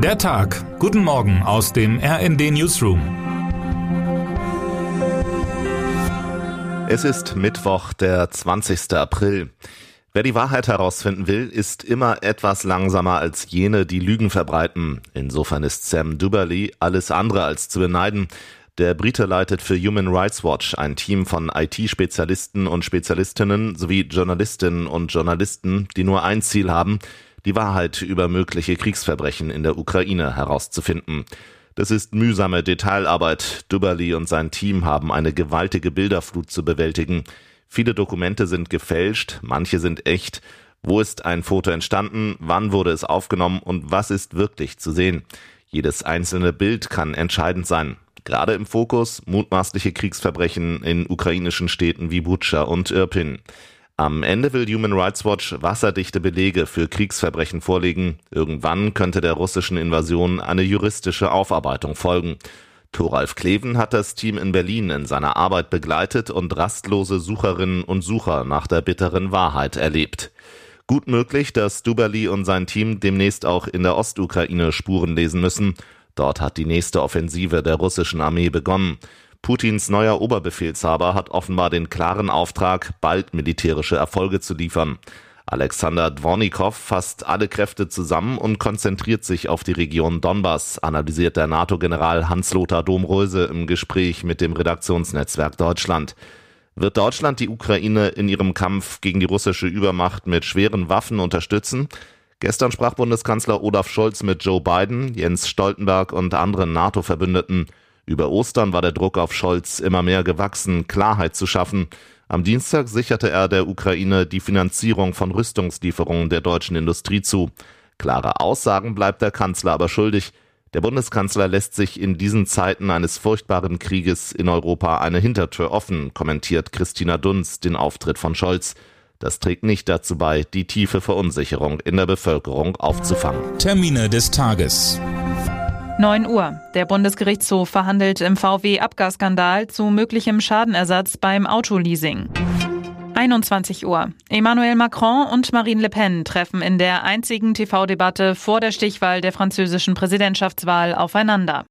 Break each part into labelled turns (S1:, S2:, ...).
S1: Der Tag. Guten Morgen aus dem RND Newsroom.
S2: Es ist Mittwoch, der 20. April. Wer die Wahrheit herausfinden will, ist immer etwas langsamer als jene, die Lügen verbreiten. Insofern ist Sam Duberly alles andere als zu beneiden. Der Brite leitet für Human Rights Watch ein Team von IT-Spezialisten und Spezialistinnen sowie Journalistinnen und Journalisten, die nur ein Ziel haben, die Wahrheit über mögliche Kriegsverbrechen in der Ukraine herauszufinden. Das ist mühsame Detailarbeit. Duberly und sein Team haben eine gewaltige Bilderflut zu bewältigen. Viele Dokumente sind gefälscht, manche sind echt. Wo ist ein Foto entstanden? Wann wurde es aufgenommen? Und was ist wirklich zu sehen? Jedes einzelne Bild kann entscheidend sein. Gerade im Fokus mutmaßliche Kriegsverbrechen in ukrainischen Städten wie Butscha und Irpin. Am Ende will Human Rights Watch wasserdichte Belege für Kriegsverbrechen vorlegen. Irgendwann könnte der russischen Invasion eine juristische Aufarbeitung folgen. Thoralf Kleven hat das Team in Berlin in seiner Arbeit begleitet und rastlose Sucherinnen und Sucher nach der bitteren Wahrheit erlebt. Gut möglich, dass Duberly und sein Team demnächst auch in der Ostukraine Spuren lesen müssen. Dort hat die nächste Offensive der russischen Armee begonnen. Putins neuer Oberbefehlshaber hat offenbar den klaren Auftrag, bald militärische Erfolge zu liefern. Alexander Dvornikow fasst alle Kräfte zusammen und konzentriert sich auf die Region Donbass, analysiert der NATO-General Hans-Lothar Domröse im Gespräch mit dem Redaktionsnetzwerk Deutschland. Wird Deutschland die Ukraine in ihrem Kampf gegen die russische Übermacht mit schweren Waffen unterstützen? Gestern sprach Bundeskanzler Olaf Scholz mit Joe Biden, Jens Stoltenberg und anderen NATO-Verbündeten. Über Ostern war der Druck auf Scholz immer mehr gewachsen, Klarheit zu schaffen. Am Dienstag sicherte er der Ukraine die Finanzierung von Rüstungslieferungen der deutschen Industrie zu. Klare Aussagen bleibt der Kanzler aber schuldig. Der Bundeskanzler lässt sich in diesen Zeiten eines furchtbaren Krieges in Europa eine Hintertür offen, kommentiert Christina Dunz den Auftritt von Scholz. Das trägt nicht dazu bei, die tiefe Verunsicherung in der Bevölkerung aufzufangen.
S1: Termine des Tages.
S3: 9 Uhr. Der Bundesgerichtshof verhandelt im VW-Abgasskandal zu möglichem Schadenersatz beim Autoleasing. 21 Uhr. Emmanuel Macron und Marine Le Pen treffen in der einzigen TV-Debatte vor der Stichwahl der französischen Präsidentschaftswahl aufeinander.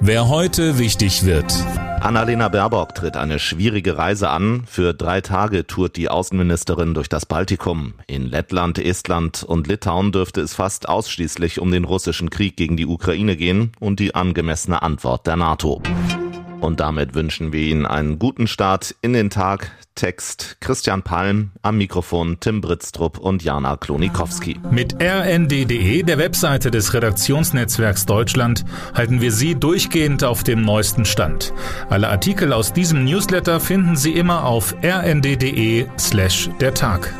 S1: Wer heute wichtig wird.
S2: Annalena Baerbock tritt eine schwierige Reise an. Für drei Tage tourt die Außenministerin durch das Baltikum. In Lettland, Estland und Litauen dürfte es fast ausschließlich um den russischen Krieg gegen die Ukraine gehen und die angemessene Antwort der NATO. Und damit wünschen wir Ihnen einen guten Start in den Tag. Text Christian Palm, am Mikrofon Tim Britztrup und Jana Klonikowski.
S1: Mit rnd.de, der Webseite des Redaktionsnetzwerks Deutschland, halten wir Sie durchgehend auf dem neuesten Stand. Alle Artikel aus diesem Newsletter finden Sie immer auf rnd.de slash der Tag.